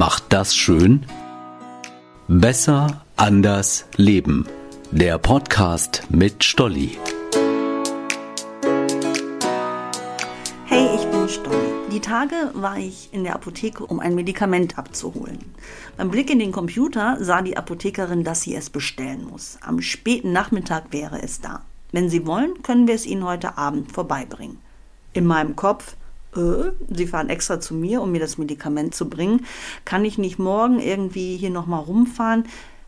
macht das schön? Besser, anders, leben. Der Podcast mit Stolli. Hey, ich bin Stolli. Die Tage war ich in der Apotheke, um ein Medikament abzuholen. Beim Blick in den Computer sah die Apothekerin, dass sie es bestellen muss. Am späten Nachmittag wäre es da. Wenn Sie wollen, können wir es Ihnen heute Abend vorbeibringen. In meinem Kopf, äh, Sie fahren extra zu mir, um mir das Medikament zu bringen. Kann ich nicht morgen irgendwie hier nochmal rumfahren?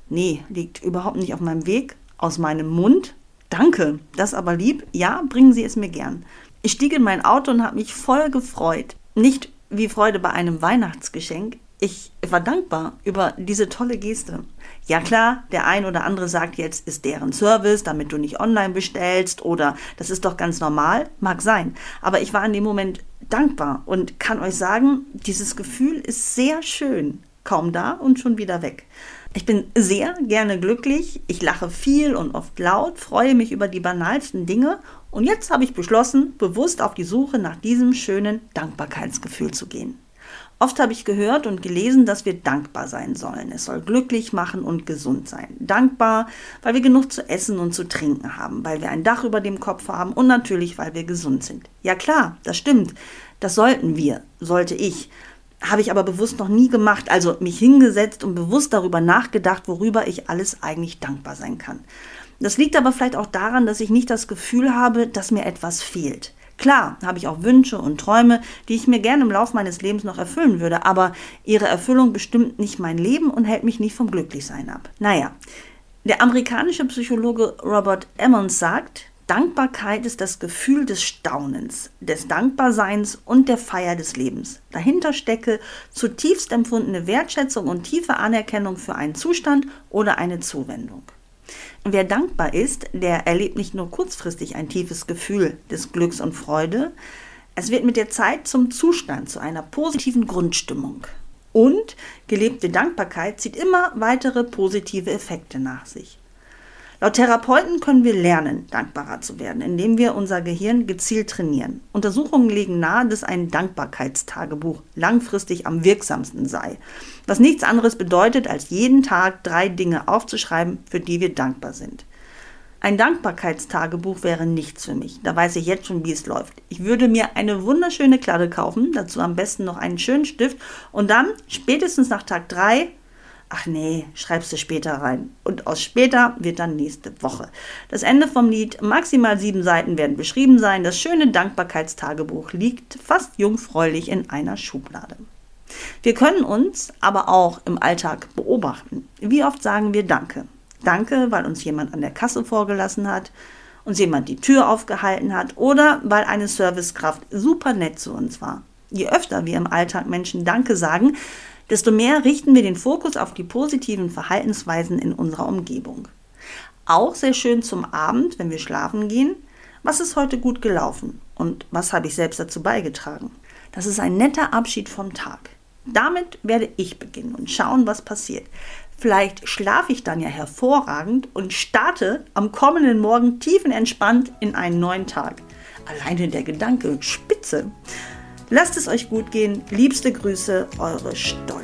Nee, liegt überhaupt nicht auf meinem Weg. Aus meinem Mund. Danke, das aber lieb. Ja, bringen Sie es mir gern. Ich stieg in mein Auto und habe mich voll gefreut. Nicht wie Freude bei einem Weihnachtsgeschenk. Ich war dankbar über diese tolle Geste. Ja klar, der ein oder andere sagt jetzt, ist deren Service, damit du nicht online bestellst oder das ist doch ganz normal, mag sein. Aber ich war in dem Moment dankbar und kann euch sagen, dieses Gefühl ist sehr schön. Kaum da und schon wieder weg. Ich bin sehr gerne glücklich, ich lache viel und oft laut, freue mich über die banalsten Dinge und jetzt habe ich beschlossen, bewusst auf die Suche nach diesem schönen Dankbarkeitsgefühl zu gehen. Oft habe ich gehört und gelesen, dass wir dankbar sein sollen. Es soll glücklich machen und gesund sein. Dankbar, weil wir genug zu essen und zu trinken haben, weil wir ein Dach über dem Kopf haben und natürlich, weil wir gesund sind. Ja klar, das stimmt. Das sollten wir, sollte ich. Habe ich aber bewusst noch nie gemacht, also mich hingesetzt und bewusst darüber nachgedacht, worüber ich alles eigentlich dankbar sein kann. Das liegt aber vielleicht auch daran, dass ich nicht das Gefühl habe, dass mir etwas fehlt. Klar habe ich auch Wünsche und Träume, die ich mir gerne im Laufe meines Lebens noch erfüllen würde, aber ihre Erfüllung bestimmt nicht mein Leben und hält mich nicht vom Glücklichsein ab. Naja, der amerikanische Psychologe Robert Emmons sagt, Dankbarkeit ist das Gefühl des Staunens, des Dankbarseins und der Feier des Lebens. Dahinter stecke zutiefst empfundene Wertschätzung und tiefe Anerkennung für einen Zustand oder eine Zuwendung. Wer dankbar ist, der erlebt nicht nur kurzfristig ein tiefes Gefühl des Glücks und Freude, es wird mit der Zeit zum Zustand, zu einer positiven Grundstimmung. Und gelebte Dankbarkeit zieht immer weitere positive Effekte nach sich. Laut Therapeuten können wir lernen, dankbarer zu werden, indem wir unser Gehirn gezielt trainieren. Untersuchungen legen nahe, dass ein Dankbarkeitstagebuch langfristig am wirksamsten sei, was nichts anderes bedeutet, als jeden Tag drei Dinge aufzuschreiben, für die wir dankbar sind. Ein Dankbarkeitstagebuch wäre nichts für mich. Da weiß ich jetzt schon, wie es läuft. Ich würde mir eine wunderschöne Kladde kaufen, dazu am besten noch einen schönen Stift und dann spätestens nach Tag drei ach nee, schreibst du später rein. Und aus später wird dann nächste Woche. Das Ende vom Lied, maximal sieben Seiten werden beschrieben sein. Das schöne Dankbarkeitstagebuch liegt fast jungfräulich in einer Schublade. Wir können uns aber auch im Alltag beobachten. Wie oft sagen wir Danke? Danke, weil uns jemand an der Kasse vorgelassen hat, uns jemand die Tür aufgehalten hat oder weil eine Servicekraft super nett zu uns war. Je öfter wir im Alltag Menschen Danke sagen, desto mehr richten wir den Fokus auf die positiven Verhaltensweisen in unserer Umgebung. Auch sehr schön zum Abend, wenn wir schlafen gehen. Was ist heute gut gelaufen und was habe ich selbst dazu beigetragen? Das ist ein netter Abschied vom Tag. Damit werde ich beginnen und schauen, was passiert. Vielleicht schlafe ich dann ja hervorragend und starte am kommenden Morgen tiefenentspannt in einen neuen Tag. Alleine der Gedanke, spitze. Lasst es euch gut gehen. Liebste Grüße, eure Stolli.